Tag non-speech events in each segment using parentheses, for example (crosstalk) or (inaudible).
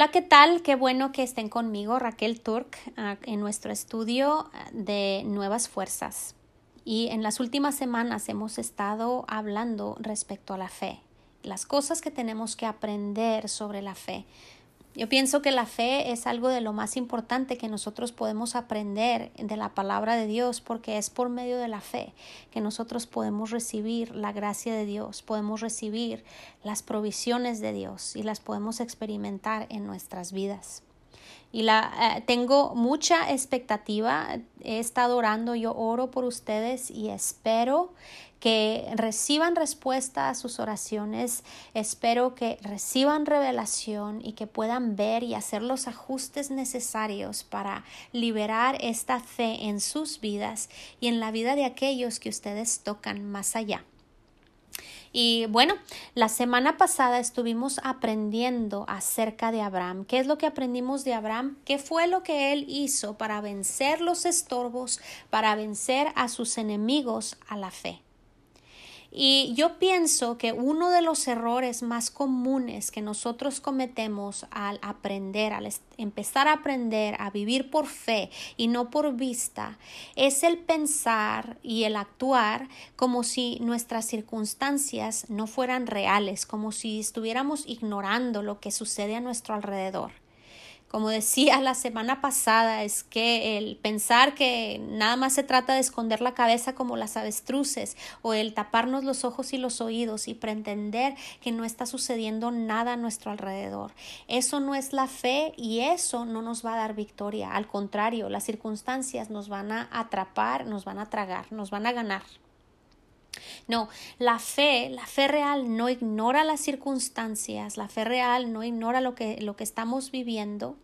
Hola, ¿qué tal? Qué bueno que estén conmigo, Raquel Turk, ah, en nuestro estudio ah, de Nuevas Fuerzas. Y en las últimas semanas hemos estado hablando respecto a la fe, las cosas que tenemos que aprender sobre la fe. Yo pienso que la fe es algo de lo más importante que nosotros podemos aprender de la palabra de Dios porque es por medio de la fe que nosotros podemos recibir la gracia de Dios, podemos recibir las provisiones de Dios y las podemos experimentar en nuestras vidas y la eh, tengo mucha expectativa. He estado orando, yo oro por ustedes y espero que reciban respuesta a sus oraciones, espero que reciban revelación y que puedan ver y hacer los ajustes necesarios para liberar esta fe en sus vidas y en la vida de aquellos que ustedes tocan más allá. Y bueno, la semana pasada estuvimos aprendiendo acerca de Abraham. ¿Qué es lo que aprendimos de Abraham? ¿Qué fue lo que él hizo para vencer los estorbos, para vencer a sus enemigos a la fe? Y yo pienso que uno de los errores más comunes que nosotros cometemos al aprender, al empezar a aprender a vivir por fe y no por vista, es el pensar y el actuar como si nuestras circunstancias no fueran reales, como si estuviéramos ignorando lo que sucede a nuestro alrededor. Como decía la semana pasada, es que el pensar que nada más se trata de esconder la cabeza como las avestruces o el taparnos los ojos y los oídos y pretender que no está sucediendo nada a nuestro alrededor. Eso no es la fe y eso no nos va a dar victoria. Al contrario, las circunstancias nos van a atrapar, nos van a tragar, nos van a ganar. No, la fe, la fe real no ignora las circunstancias, la fe real no ignora lo que, lo que estamos viviendo,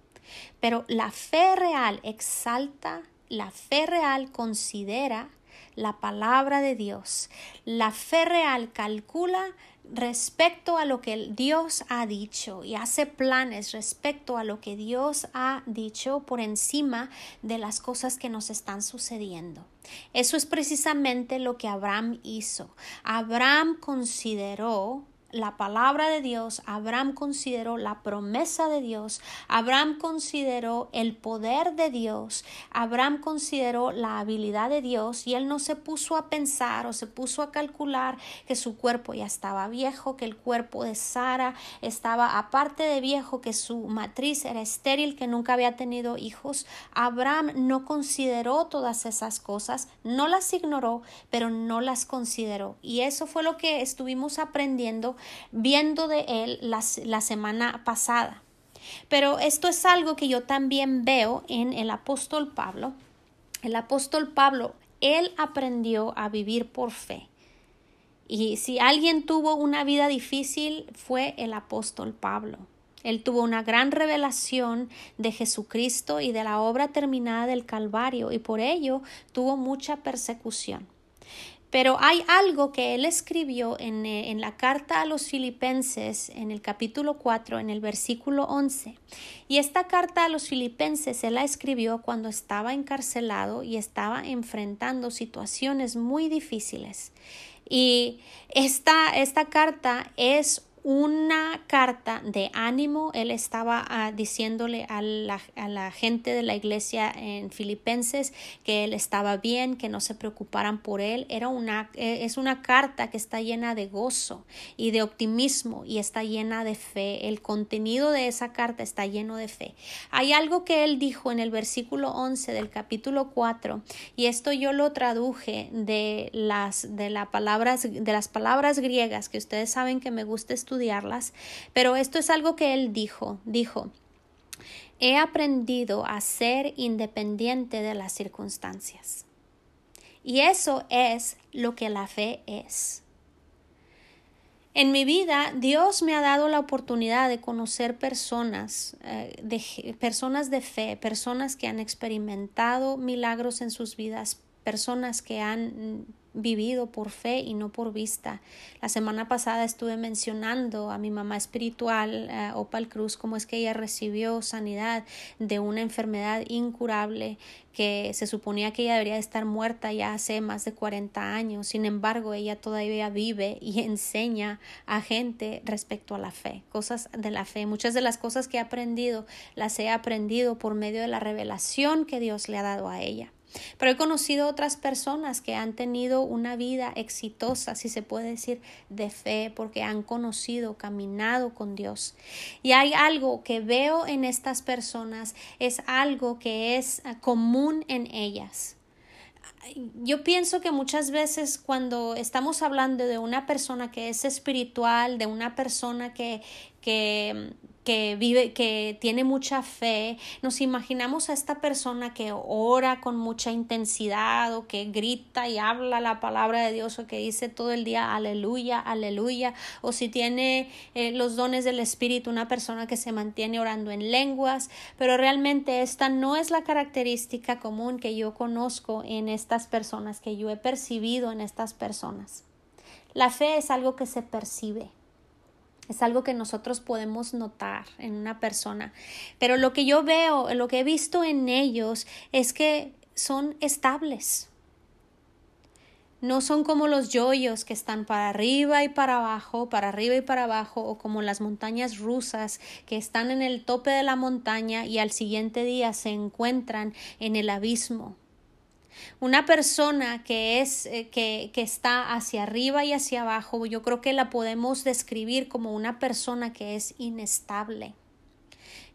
pero la fe real exalta, la fe real considera la palabra de Dios. La fe real calcula respecto a lo que Dios ha dicho y hace planes respecto a lo que Dios ha dicho por encima de las cosas que nos están sucediendo. Eso es precisamente lo que Abraham hizo. Abraham consideró la palabra de Dios, Abraham consideró la promesa de Dios, Abraham consideró el poder de Dios, Abraham consideró la habilidad de Dios y él no se puso a pensar o se puso a calcular que su cuerpo ya estaba viejo, que el cuerpo de Sara estaba aparte de viejo, que su matriz era estéril, que nunca había tenido hijos. Abraham no consideró todas esas cosas, no las ignoró, pero no las consideró. Y eso fue lo que estuvimos aprendiendo viendo de él la, semana pasada. Pero esto es algo que yo también veo en el apóstol Pablo. El apóstol Pablo, él aprendió a vivir por fe. Y si alguien tuvo una vida difícil fue el apóstol Pablo. Él tuvo una gran revelación de Jesucristo y de la obra terminada del Calvario y por ello tuvo mucha persecución. Pero hay algo que él escribió en, eh, en, la carta a los filipenses, en el capítulo 4, en el versículo 11. Y esta carta a los filipenses él la escribió cuando estaba encarcelado y estaba enfrentando situaciones muy difíciles. Y esta, esta carta es una carta de ánimo. Él estaba ah, diciéndole a la, a la, gente de la iglesia en Filipenses que él estaba bien, que no se preocuparan por él. Era una, eh, es una carta que está llena de gozo y de optimismo y está llena de fe. El contenido de esa carta está lleno de fe. Hay algo que él dijo en el versículo 11 del capítulo 4 y esto yo lo traduje de las, de, la palabras, de las palabras griegas que ustedes saben que me gusta estudiar pero esto es algo que él dijo, dijo, he aprendido a ser independiente de las circunstancias. Y eso es lo que la fe es. En mi vida, Dios me ha dado la oportunidad de conocer personas, eh, personas de fe, personas que han experimentado milagros en sus vidas, personas que han vivido por fe y no por vista. La semana pasada estuve mencionando a mi mamá espiritual, eh, Opal Cruz, cómo es que ella recibió sanidad de una enfermedad incurable que se suponía que ella debería estar muerta ya hace más de 40 años. Sin embargo, ella todavía vive y (laughs) enseña a gente respecto a la fe, cosas de la fe. Muchas de las cosas que he aprendido las he aprendido por medio de la revelación que Dios le ha dado a ella. Pero he conocido otras personas que han tenido una vida exitosa, si se puede decir, de fe, porque han conocido, caminado con Dios. Y hay algo que veo en estas personas, es algo que es ah, común en ellas. Yo pienso que muchas veces cuando estamos hablando de una persona que es espiritual, de una persona que, que que vive, que tiene mucha fe, nos imaginamos a esta persona que ora con mucha intensidad o que grita y habla la palabra de Dios o que dice todo el día aleluya, aleluya, o si tiene eh, los dones del Espíritu, una persona que se mantiene orando en lenguas, pero realmente esta no es la característica común que yo conozco en estas personas, que yo he percibido en estas personas. La fe es algo que se percibe. Es algo que nosotros podemos notar en una persona. Pero lo que yo veo, lo que he visto en ellos es que son estables. No son como los yoyos que están para arriba y para abajo, para arriba y para abajo, o como las montañas rusas que están en el tope de la montaña y al siguiente día se encuentran en el abismo. Una persona que es eh, que, que está hacia arriba y hacia abajo, yo creo que la podemos describir como una persona que es inestable.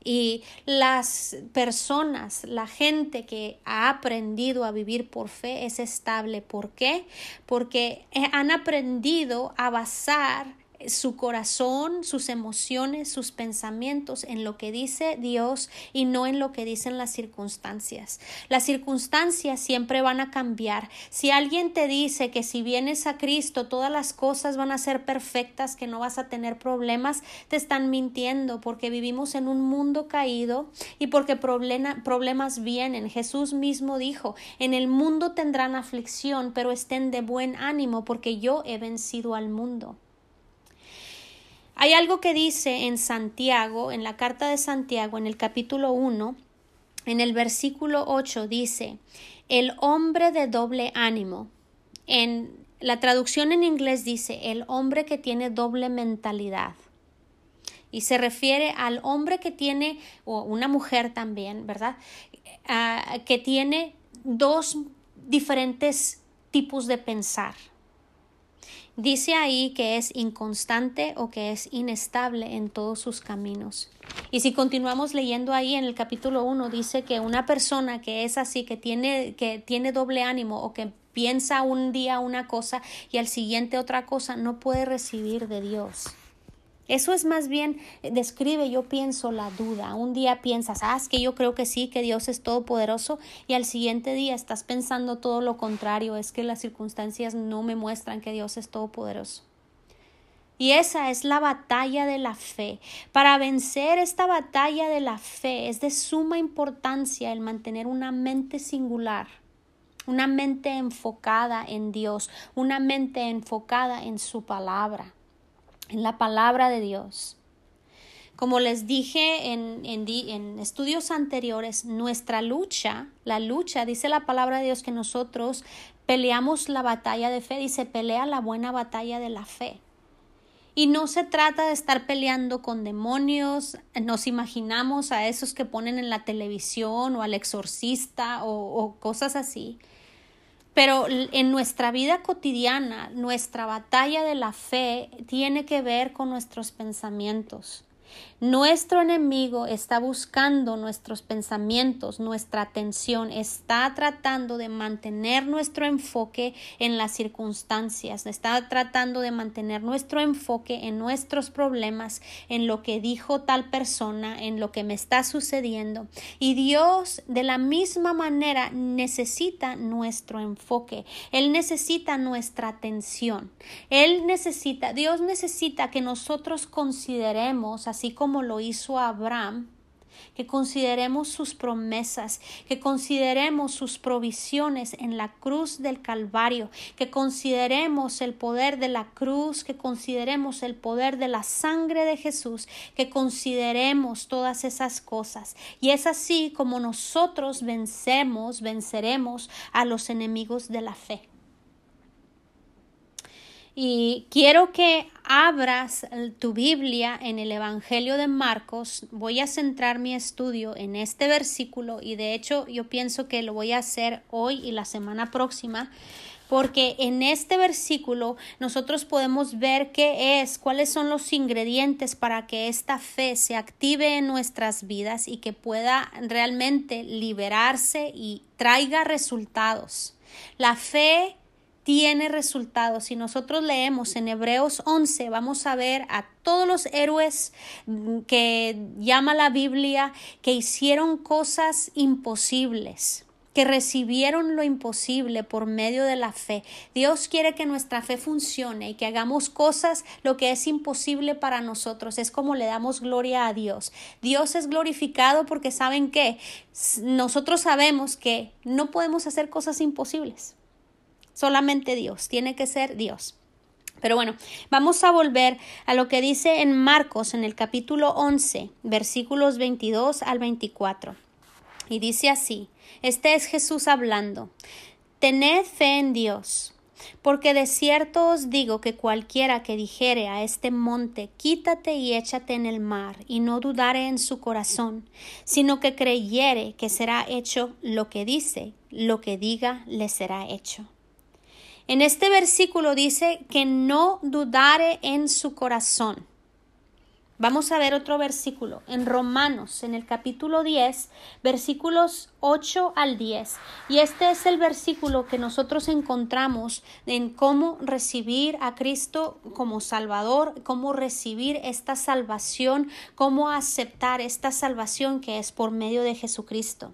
Y las personas, la gente que ha aprendido a vivir por fe es estable. ¿Por qué? Porque eh, han aprendido a basar su corazón, sus emociones, sus pensamientos en lo que dice Dios y no en lo que dicen las circunstancias. Las circunstancias siempre van a cambiar. Si alguien te dice que si vienes a Cristo todas las cosas van a ser perfectas, que no vas a tener problemas, te están mintiendo porque vivimos en un mundo caído y porque problemas vienen. Jesús mismo dijo, en el mundo tendrán aflicción, pero estén de buen ánimo porque yo he vencido al mundo. Hay algo que dice en Santiago, en la carta de Santiago, en el capítulo 1, en el versículo 8 dice, el hombre de doble ánimo. En la traducción en inglés dice, el hombre que tiene doble mentalidad. Y se refiere al hombre que tiene, o una mujer también, ¿verdad? Ah, que tiene dos diferentes tipos de pensar. Dice ahí que es inconstante o que es inestable en todos sus caminos. Y si continuamos leyendo ahí en el capítulo 1, dice que una persona que es así, que tiene, que tiene doble ánimo o que piensa un día una cosa y al siguiente otra cosa, no puede recibir de Dios. Eso es más bien, eh, describe, yo pienso, la duda. Un día piensas, ah, es que yo creo que sí, que Dios es todopoderoso, y al siguiente día estás pensando todo lo contrario, es que las circunstancias no me muestran que Dios es todopoderoso. Y esa es la batalla de la fe. Para vencer esta batalla de la fe es de suma importancia el mantener una mente singular, una mente enfocada en Dios, una mente enfocada en su palabra en la palabra de Dios. Como les dije en, en, estudios anteriores, nuestra lucha, la lucha, dice la palabra de Dios que nosotros peleamos la batalla de fe, dice pelea la buena batalla de la fe. Y no se trata de estar peleando con demonios, nos imaginamos a esos que ponen en la televisión o al exorcista o cosas así. Pero en nuestra vida cotidiana, nuestra batalla de la fe tiene que ver con nuestros pensamientos. Nuestro enemigo está buscando nuestros pensamientos, nuestra atención, está tratando de mantener nuestro enfoque en las circunstancias, está tratando de mantener nuestro enfoque en nuestros problemas, en lo que dijo tal persona, en lo que me está sucediendo. Y Dios de la misma manera necesita nuestro enfoque, Él necesita nuestra atención, Él necesita, Dios necesita que nosotros consideremos, así como como lo hizo Abraham, que consideremos sus promesas, que consideremos sus provisiones en la cruz del Calvario, que consideremos el poder de la cruz, que consideremos el poder de la sangre de Jesús, que consideremos todas esas cosas. Y es así como nosotros vencemos, venceremos a los enemigos de la fe. Y quiero que abras tu Biblia en el Evangelio de Marcos. Voy a centrar mi estudio en este versículo y de hecho yo pienso que lo voy a hacer hoy y la semana próxima porque en este versículo nosotros podemos ver qué es, cuáles son los ingredientes para que esta fe se active en nuestras vidas y que pueda realmente liberarse y traiga resultados. La fe tiene resultados. Si nosotros leemos en Hebreos 11, vamos a ver a todos los héroes que llama la Biblia que hicieron cosas imposibles que recibieron lo imposible por medio de la fe. Dios quiere que nuestra fe funcione y que hagamos cosas lo que es imposible para nosotros. Es como le damos gloria a Dios. Dios es glorificado porque saben que nosotros sabemos que no podemos hacer cosas imposibles. Solamente Dios, tiene que ser Dios. Pero bueno, vamos a volver a lo que dice en Marcos en el capítulo 11, versículos 22 al 24. Y dice así, este es Jesús hablando, tened fe en Dios, porque de cierto os digo que cualquiera que dijere a este monte, quítate y échate en el mar, y no dudare en su corazón, sino que creyere que será hecho lo que dice, lo que diga le será hecho. En este versículo dice que no dudare en su corazón. Vamos a ver otro versículo en Romanos, en el capítulo 10, versículos 8 al 10. Y este es el versículo que nosotros encontramos en cómo recibir a Cristo como Salvador, cómo recibir esta salvación, cómo aceptar esta salvación que es por medio de Jesucristo.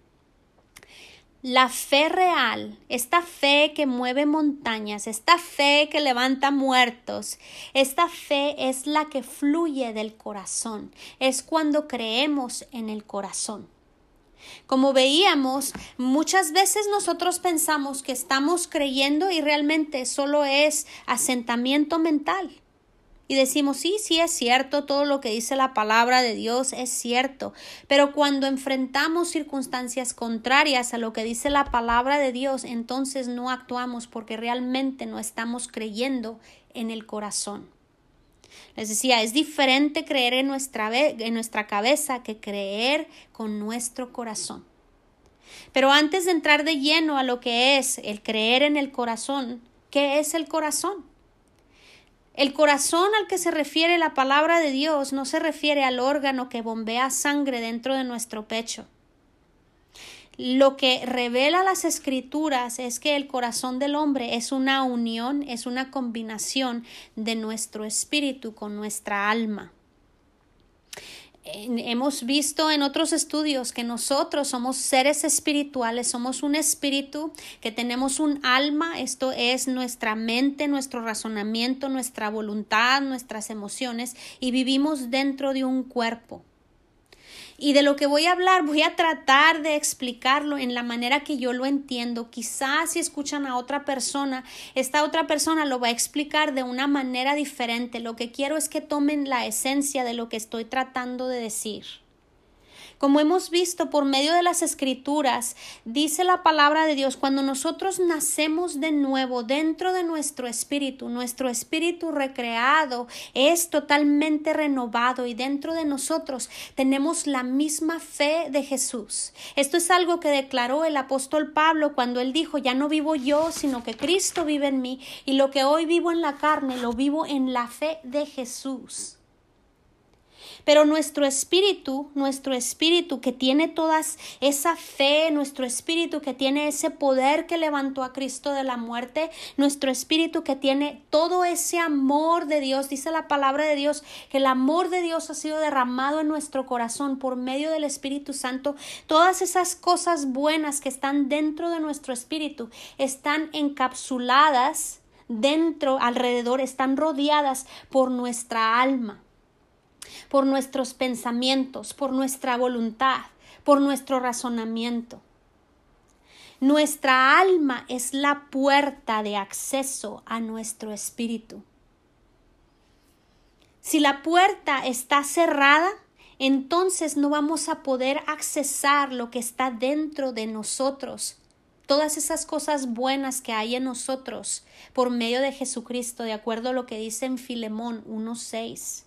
La fe real, esta fe que mueve montañas, esta fe que levanta muertos, esta fe es la que fluye del corazón, es cuando creemos en el corazón. Como veíamos, muchas veces nosotros pensamos que estamos creyendo y realmente solo es asentamiento mental y decimos, sí, sí es cierto, todo lo que dice la palabra de Dios es cierto, pero cuando enfrentamos circunstancias contrarias a lo que dice la palabra de Dios, entonces no actuamos porque realmente no estamos creyendo en el corazón. Les decía, es diferente creer en nuestra, en nuestra cabeza que creer con nuestro corazón. Pero antes de entrar de lleno a lo que es el creer en el corazón, ¿qué es el corazón? El corazón al que se refiere la palabra de Dios no se refiere al órgano que bombea sangre dentro de nuestro pecho. Lo que revela las escrituras es que el corazón del hombre es una unión, es una combinación de nuestro espíritu con nuestra alma hemos visto en otros estudios que nosotros somos seres espirituales, somos un espíritu, que tenemos un alma, esto es nuestra mente, nuestro razonamiento, nuestra voluntad, nuestras emociones, y vivimos dentro de un cuerpo. Y de lo que voy a hablar, voy a tratar de explicarlo en la manera que yo lo entiendo. Quizás si escuchan a otra persona, esta otra persona lo va a explicar de una manera diferente. Lo que quiero es que tomen la esencia de lo que estoy tratando de decir. Como hemos visto por medio de las escrituras, dice la palabra de Dios, cuando nosotros nacemos de nuevo dentro de nuestro espíritu, nuestro espíritu recreado es totalmente renovado y dentro de nosotros tenemos la misma fe de Jesús. Esto es algo que declaró el apóstol Pablo cuando él dijo, ya no vivo yo, sino que Cristo vive en mí y lo que hoy vivo en la carne lo vivo en la fe de Jesús. Pero nuestro espíritu, nuestro espíritu que tiene todas esa fe, nuestro espíritu que tiene ese poder que levantó a Cristo de la muerte, nuestro espíritu que tiene todo ese amor de Dios, dice la palabra de Dios, que el amor de Dios ha sido derramado en nuestro corazón por medio del Espíritu Santo, todas esas cosas buenas que están dentro de nuestro espíritu están encapsuladas dentro, alrededor, están rodeadas por nuestra alma por nuestros pensamientos, por nuestra voluntad, por nuestro razonamiento. Nuestra alma es la puerta de acceso a nuestro espíritu. Si la puerta está cerrada, entonces no vamos a poder accesar lo que está dentro de nosotros, todas esas cosas buenas que hay en nosotros por medio de Jesucristo, de acuerdo a lo que dice en Filemón 1.6.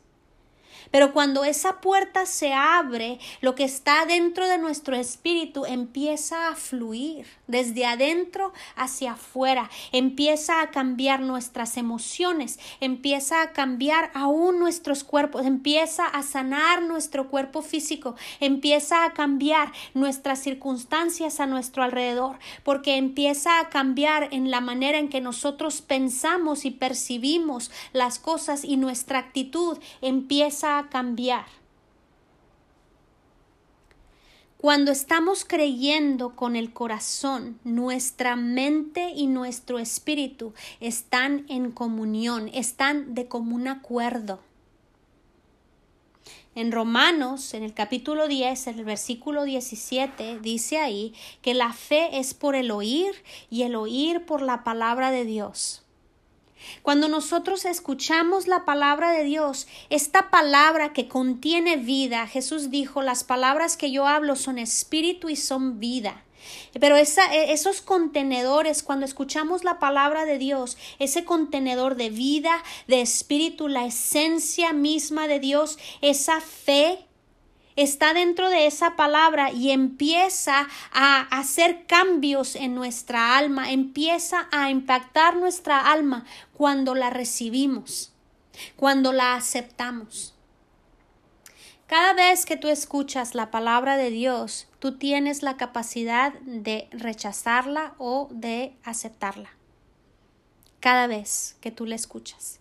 Pero cuando esa puerta se abre, lo que está dentro de nuestro espíritu empieza a fluir desde adentro hacia afuera, empieza a cambiar nuestras emociones, empieza a cambiar aún nuestros cuerpos, empieza a sanar nuestro cuerpo físico, empieza a cambiar nuestras circunstancias a nuestro alrededor, porque empieza a cambiar en la manera en que nosotros pensamos y percibimos las cosas y nuestra actitud empieza a cambiar. Cuando estamos creyendo con el corazón, nuestra mente y nuestro espíritu están en comunión, están de común acuerdo. En Romanos, en el capítulo 10, en el versículo 17, dice ahí que la fe es por el oír y el oír por la palabra de Dios. Cuando nosotros escuchamos la palabra de Dios, esta palabra que contiene vida, Jesús dijo, las palabras que yo hablo son espíritu y son vida. Pero e, esos contenedores, cuando escuchamos la palabra de Dios, ese contenedor de vida, de espíritu, la esencia misma de Dios, esa fe está dentro de esa palabra y empieza a hacer cambios en nuestra alma, empieza a impactar nuestra alma cuando la recibimos, cuando la aceptamos. Cada vez que tú escuchas la palabra de Dios, tú tienes la capacidad de rechazarla o de aceptarla. Cada vez que tú la escuchas.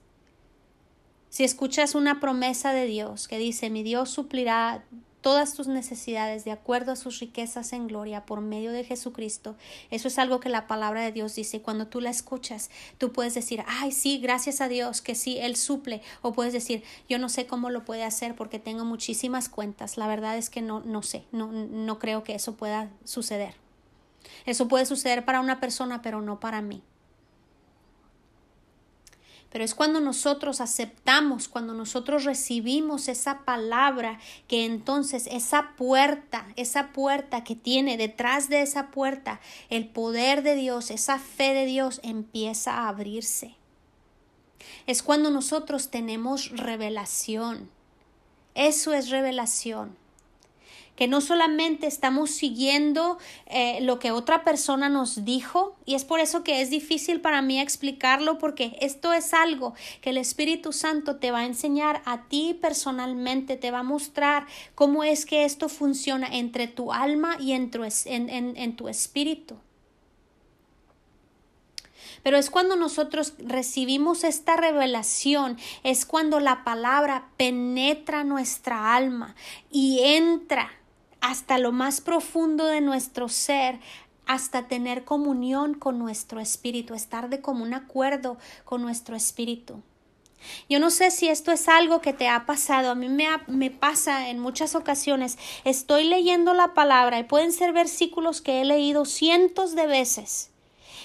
Si escuchas una promesa de Dios que dice, mi Dios suplirá todas tus necesidades de acuerdo a sus riquezas en gloria por medio de Jesucristo. Eso es algo que la palabra de Dios dice. Cuando tú la escuchas, tú puedes decir, ay, sí, gracias a Dios, que sí, Él suple. O puedes decir, yo no sé cómo lo puede hacer porque tengo muchísimas cuentas. La verdad es que no, no sé, no, no creo que eso pueda suceder. Eso puede suceder para una persona, pero no para mí. Pero es cuando nosotros aceptamos, cuando nosotros recibimos esa palabra, que entonces esa puerta, esa puerta que tiene detrás de esa puerta el poder de Dios, esa fe de Dios empieza a abrirse. Es cuando nosotros tenemos revelación. Eso es revelación que no solamente estamos siguiendo eh, lo que otra persona nos dijo, y es por eso que es difícil para mí explicarlo, porque esto es algo que el Espíritu Santo te va a enseñar a ti personalmente, te va a mostrar cómo es que esto funciona entre tu alma y en tu, en tu espíritu. Pero es cuando nosotros recibimos esta revelación, es cuando la palabra penetra nuestra alma y entra hasta lo más profundo de nuestro ser, hasta tener comunión con nuestro espíritu, estar de común acuerdo con nuestro espíritu. Yo no sé si esto es algo que te ha pasado, a mí me, me, pasa en muchas ocasiones. Estoy leyendo la palabra y pueden ser versículos que he leído cientos de veces.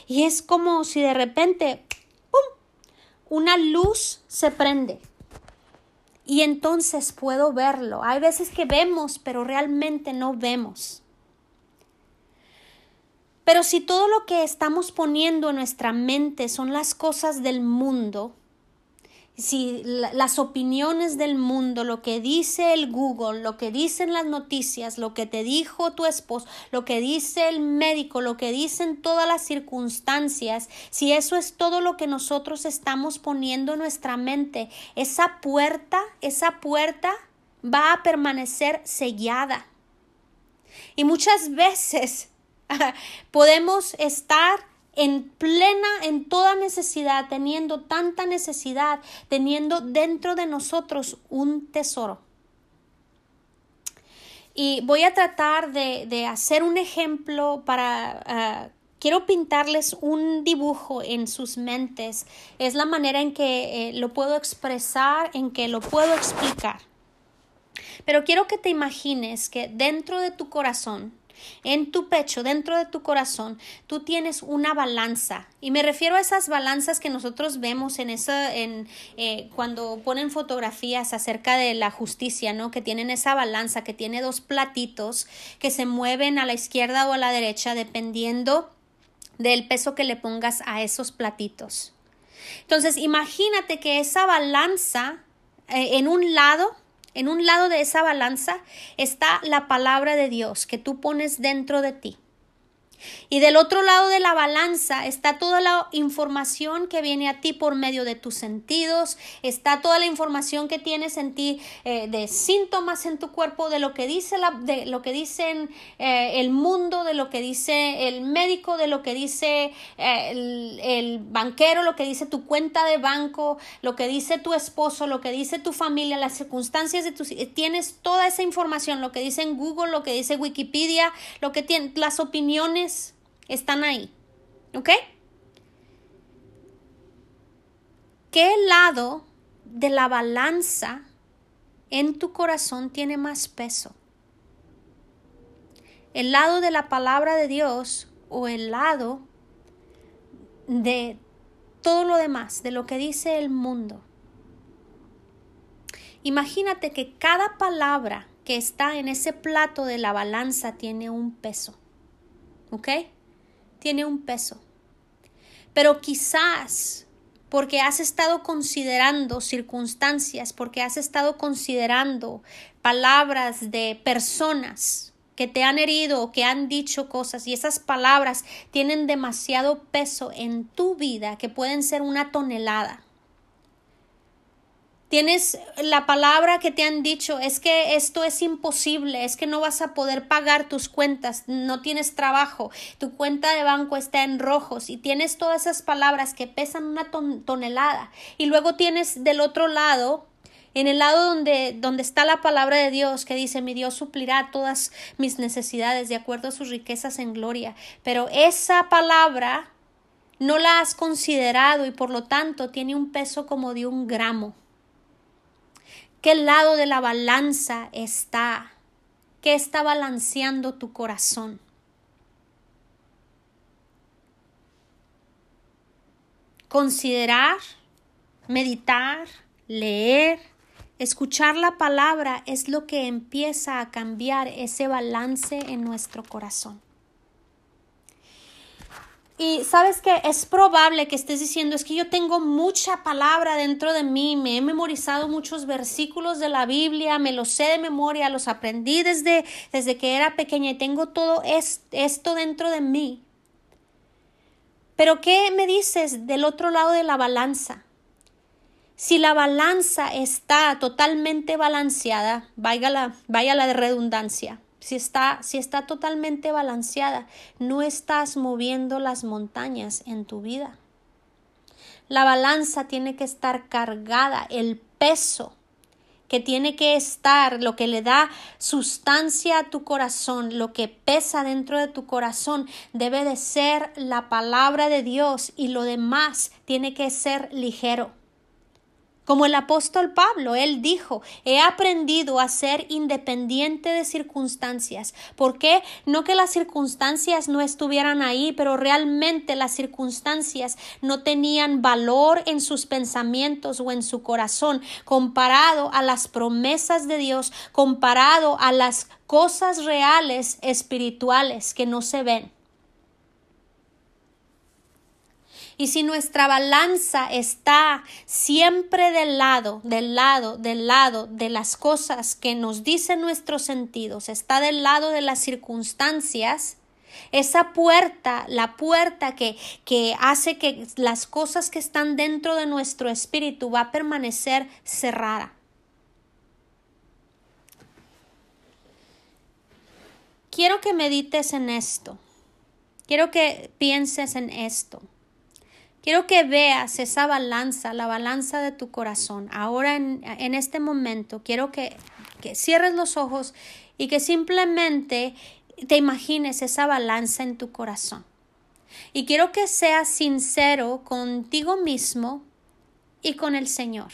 Y es como si de repente, ¡pum!, una luz se prende y entonces puedo verlo. Hay veces que vemos, pero realmente no vemos. Pero si todo lo que estamos poniendo en nuestra mente son las cosas del mundo, si las opiniones del mundo, lo que dice el Google, lo que dicen las noticias, lo que te dijo tu esposo, lo que dice el médico, lo que dicen todas las circunstancias, si eso es todo lo que nosotros estamos poniendo en nuestra mente, esa puerta, esa puerta va a permanecer sellada. Y muchas (laughs) veces podemos estar en plena, en toda necesidad, teniendo tanta necesidad, teniendo dentro de nosotros un tesoro. Y voy a tratar de, hacer un ejemplo para... Ah, quiero pintarles un dibujo en sus mentes. Es la manera en que eh, lo puedo expresar, en que lo puedo explicar. Pero quiero que te imagines que dentro de tu corazón en tu pecho, dentro de tu corazón, tú tienes una balanza. Y me refiero a esas balanzas que nosotros vemos en esa, en, eh, cuando ponen fotografías acerca de la justicia, ¿no? Que tienen esa balanza, que tiene dos platitos que se mueven a la izquierda o a la derecha dependiendo del peso que le pongas a esos platitos. Entonces, imagínate que esa balanza eh, en un lado en un lado de esa balanza está la palabra de Dios que tú pones dentro de ti. Y del otro lado de la balanza está toda la información que viene a ti por medio de tus sentidos, está toda la información que tienes en ti eh, de síntomas en tu cuerpo, de lo que dice la, de lo que dicen eh, el mundo, de lo que dice el médico, de lo que dice eh, el, el, banquero, lo que dice tu cuenta de banco, lo que dice tu esposo, lo que dice tu familia, las circunstancias de tus tienes toda esa información, lo que dice en Google, lo que dice Wikipedia, lo que tiene las opiniones están ahí. ¿Ok? ¿Qué lado de la balanza en tu corazón tiene más peso? ¿El lado de la palabra de Dios o el lado de todo lo demás, de lo que dice el mundo? Imagínate que cada palabra que está en ese plato de la balanza tiene un peso. ¿ok? Tiene un peso. Pero quizás porque has estado considerando circunstancias, porque has estado considerando palabras de personas que te han herido o que han dicho cosas y esas palabras tienen demasiado peso en tu vida que pueden ser una tonelada. Tienes la palabra que te han dicho, es que esto es imposible, es que no vas a poder pagar tus cuentas, no tienes trabajo, tu cuenta de banco está en rojos y tienes todas esas palabras que pesan una tonelada. Y luego tienes del otro lado, en el lado donde, donde está la palabra de Dios que dice, mi Dios suplirá todas mis necesidades de acuerdo a sus riquezas en gloria. Pero esa palabra no la has considerado y por lo tanto tiene un peso como de un gramo. ¿Qué lado de la balanza está? ¿Qué está balanceando tu corazón? Considerar, meditar, leer, escuchar la palabra es lo que empieza a cambiar ese balance en nuestro corazón. Y sabes que es probable que estés diciendo, es que yo tengo mucha palabra dentro de mí, me he memorizado muchos versículos de la Biblia, me los sé de memoria, los aprendí desde, desde que era pequeña y tengo todo esto dentro de mí. Pero ¿qué me dices del otro lado de la balanza? Si la balanza está totalmente balanceada, vaya la, la redundancia, si está, si está totalmente balanceada, no estás moviendo las montañas en tu vida. La balanza tiene que estar cargada, el peso que tiene que estar, lo que le da sustancia a tu corazón, lo que pesa dentro de tu corazón, debe de ser la palabra de Dios y lo demás tiene que ser ligero. Como el apóstol Pablo, él dijo, he aprendido a ser independiente de circunstancias. ¿Por qué? No que las circunstancias no estuvieran ahí, pero realmente las circunstancias no tenían valor en sus pensamientos o en su corazón comparado a las promesas de Dios, comparado a las cosas reales espirituales que no se ven. Y si nuestra balanza está siempre del lado, del lado, del lado de las cosas que nos dicen nuestros sentidos, está del lado de las circunstancias, esa puerta, la puerta que, que hace que las cosas que están dentro de nuestro espíritu va a permanecer cerrada. Quiero que medites en esto. Quiero que pienses en esto. Quiero que veas esa balanza, la balanza de tu corazón. Ahora en, este momento quiero que, que cierres los ojos y que simplemente te imagines esa balanza en tu corazón. Y quiero que seas sincero contigo mismo y con el Señor.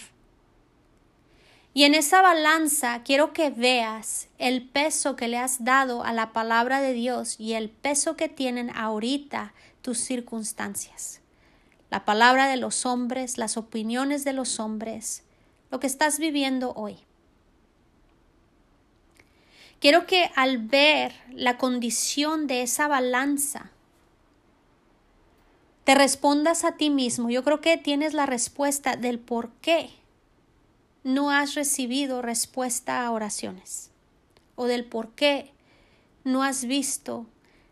Y en esa balanza quiero que veas el peso que le has dado a la palabra de Dios y el peso que tienen ahorita tus circunstancias. La palabra de los hombres, las opiniones de los hombres, lo que estás viviendo hoy. Quiero que al ver la condición de esa balanza, te respondas a ti mismo. Yo creo que tienes la respuesta del por qué no has recibido respuesta a oraciones o del por qué no has visto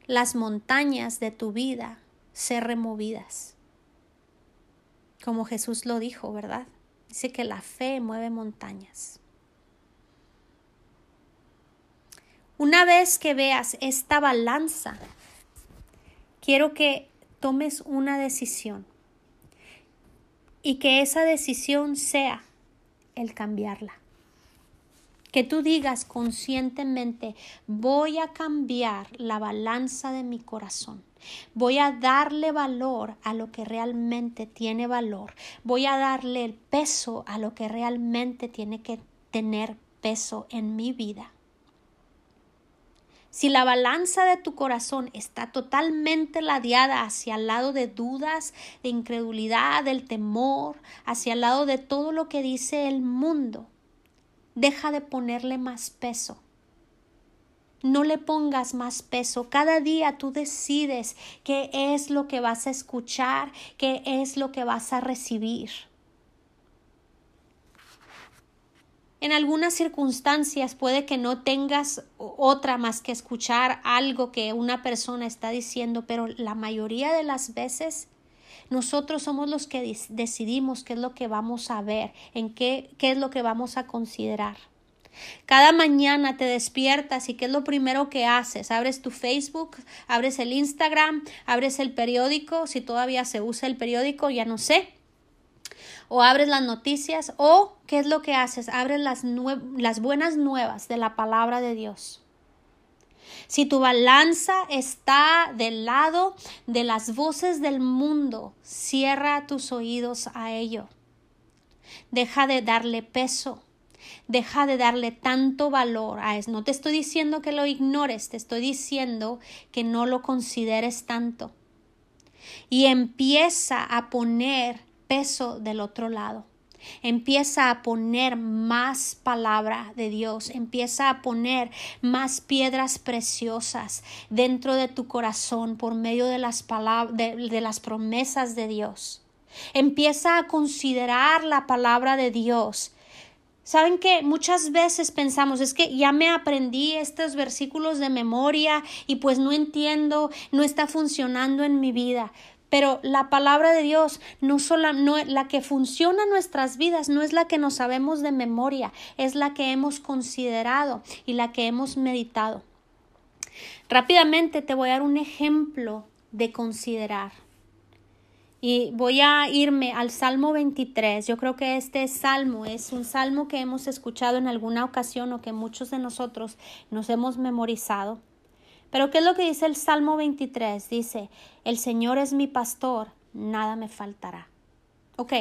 las montañas de tu vida ser removidas. Como Jesús lo dijo, ¿verdad? Dice que la fe mueve montañas. Una vez que veas esta balanza, quiero que tomes una decisión y que esa decisión sea el cambiarla. Que tú digas conscientemente, voy a cambiar la balanza de mi corazón. Voy a darle valor a lo que realmente tiene valor. Voy a darle el peso a lo que realmente tiene que tener peso en mi vida. Si la balanza de tu corazón está totalmente ladeada hacia el lado de dudas, de incredulidad, del temor, hacia el lado de todo lo que dice el mundo, deja de ponerle más peso. No le pongas más peso. Cada día tú decides qué es lo que vas a escuchar, qué es lo que vas a recibir. En algunas circunstancias puede que no tengas otra más que escuchar algo que una persona está diciendo, pero la mayoría de las veces nosotros somos los que decidimos qué es lo que vamos a ver, en qué, qué es lo que vamos a considerar. Cada mañana te despiertas y qué es lo primero que haces. Abres tu Facebook, abres el Instagram, abres el periódico, si todavía se usa el periódico, ya no sé o abres las noticias o qué es lo que haces, abres las, las buenas nuevas de la palabra de Dios. Si tu balanza está del lado de las voces del mundo, cierra tus oídos a ello. Deja de darle peso. Deja de darle tanto valor a eso. No te estoy diciendo que lo ignores, te estoy diciendo que no lo consideres tanto. Y empieza a poner peso del otro lado. Empieza a poner más palabra de Dios, empieza a poner más piedras preciosas dentro de tu corazón por medio de las palabras de, las promesas de Dios. Empieza a considerar la palabra de Dios. Saben que muchas veces pensamos es que ya me aprendí estos versículos de memoria y pues no entiendo, no está funcionando en mi vida. Pero la palabra de Dios no solo no, la que funciona en nuestras vidas no es la que nos sabemos de memoria, es la que hemos considerado y la que hemos meditado. Rápidamente te voy a dar un ejemplo de considerar. Y voy a irme al Salmo 23. Yo creo que este salmo es un salmo que hemos escuchado en alguna ocasión o que muchos de nosotros nos hemos memorizado. Pero ¿qué es lo que dice el Salmo 23? Dice, el Señor es mi pastor, nada me faltará. Ok,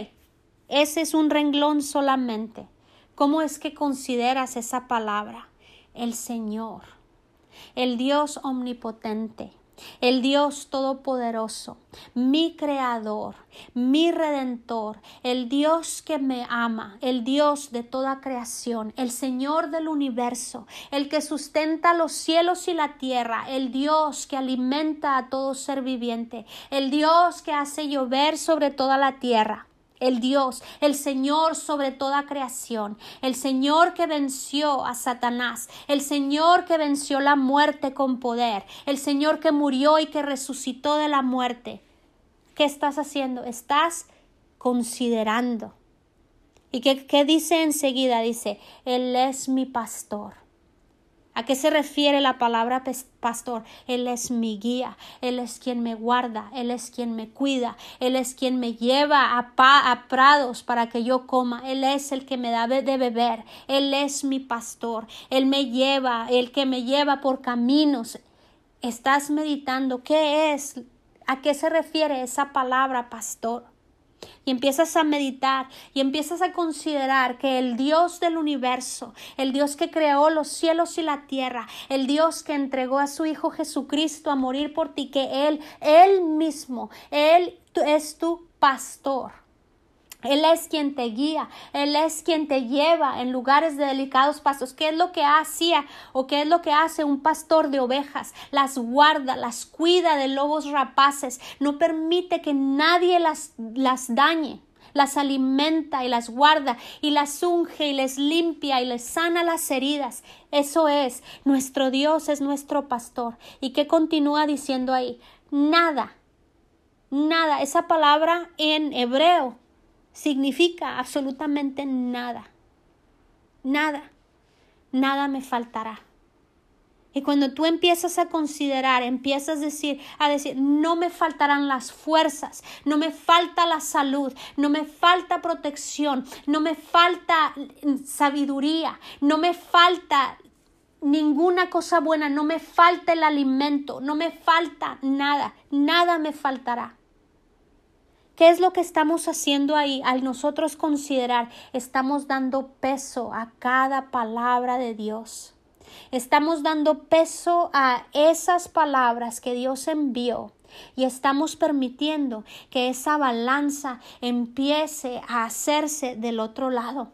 ese es un renglón solamente. ¿Cómo es que consideras esa palabra? El Señor, el Dios omnipotente, el Dios Todopoderoso, mi Creador, mi Redentor, el Dios que me ama, el Dios de toda creación, el Señor del universo, el que sustenta los cielos y la tierra, el Dios que alimenta a todo ser viviente, el Dios que hace llover sobre toda la tierra el Dios, el Señor sobre toda creación, el Señor que venció a Satanás, el Señor que venció la muerte con poder, el Señor que murió y que resucitó de la muerte. ¿Qué estás haciendo? Estás considerando. ¿Y qué, qué dice enseguida? Dice, Él es mi pastor. ¿A qué se refiere la palabra pastor? Él es mi guía, Él es quien me guarda, Él es quien me cuida, Él es quien me lleva a, a prados para que yo coma, Él es el que me da de beber, Él es mi pastor, Él me lleva, el que me lleva por caminos. Estás meditando qué es, a qué se refiere esa palabra pastor y empiezas a meditar y empiezas a considerar que el Dios del universo, el Dios que creó los cielos y la tierra, el Dios que entregó a su Hijo Jesucristo a morir por ti, que Él, Él mismo, Él es tu pastor. Él es quien te guía, Él es quien te lleva en lugares de delicados pasos. ¿Qué es lo que hacía o qué es lo que hace un pastor de ovejas? Las guarda, las cuida de lobos rapaces, no permite que nadie las, las dañe las alimenta y las guarda y las unge y les limpia y les sana las heridas. Eso es, nuestro Dios es nuestro pastor. ¿Y qué continúa diciendo ahí? Nada, nada. Esa palabra en hebreo significa absolutamente nada. Nada. Nada me faltará. Y cuando tú empiezas a considerar, empiezas a decir, a decir, no me faltarán las fuerzas, no me falta la salud, no me falta protección, no me falta sabiduría, no me falta ninguna cosa buena, no me falta el alimento, no me falta nada, nada me faltará. ¿Qué es lo que estamos haciendo ahí? Al nosotros considerar, estamos dando peso a cada palabra de Dios. Estamos dando peso a esas palabras que Dios envió y estamos permitiendo que esa balanza empiece a hacerse del otro lado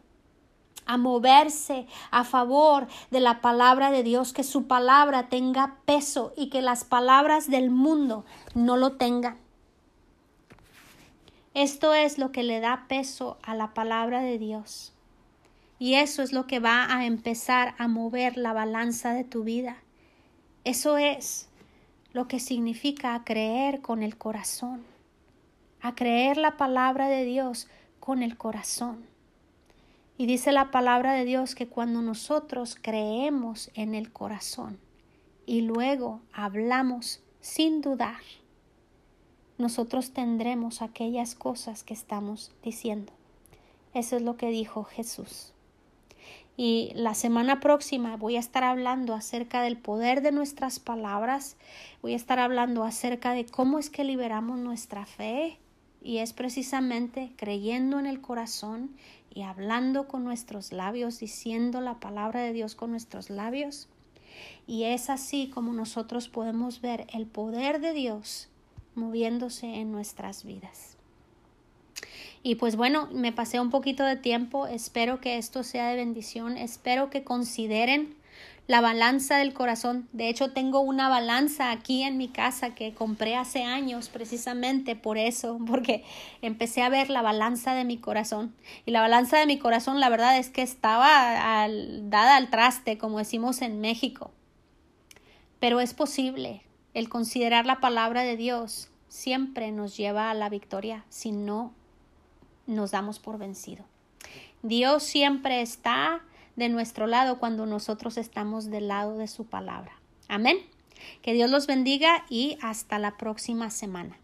a moverse a favor de la palabra de Dios, que su palabra tenga peso y que las palabras del mundo no lo tengan. Esto es lo que le da peso a la palabra de Dios. Y eso es lo que va a empezar a mover la balanza de tu vida. Eso es lo que significa creer con el corazón, a creer la palabra de Dios con el corazón. Y dice la palabra de Dios que cuando nosotros creemos en el corazón y luego hablamos sin dudar, nosotros tendremos aquellas cosas que estamos diciendo. Eso es lo que dijo Jesús. Y la semana próxima voy a estar hablando acerca del poder de nuestras palabras, voy a estar hablando acerca de cómo es que liberamos nuestra fe y es precisamente creyendo en el corazón y hablando con nuestros labios, diciendo la palabra de Dios con nuestros labios. Y es así como nosotros podemos ver el poder de Dios moviéndose en nuestras vidas. Y pues bueno, me pasé un poquito de tiempo, espero que esto sea de bendición, espero que consideren la balanza del corazón. De hecho, tengo una balanza aquí en mi casa que compré hace años precisamente por eso, porque empecé a ver la balanza de mi corazón. Y la balanza de mi corazón, la verdad es que estaba dada al traste, como decimos en México. Pero es posible, el considerar la palabra de Dios siempre nos lleva a la victoria si no nos damos por vencido. Dios siempre está de nuestro lado cuando nosotros estamos del lado de su palabra. Amén. Que Dios los bendiga y hasta la próxima semana.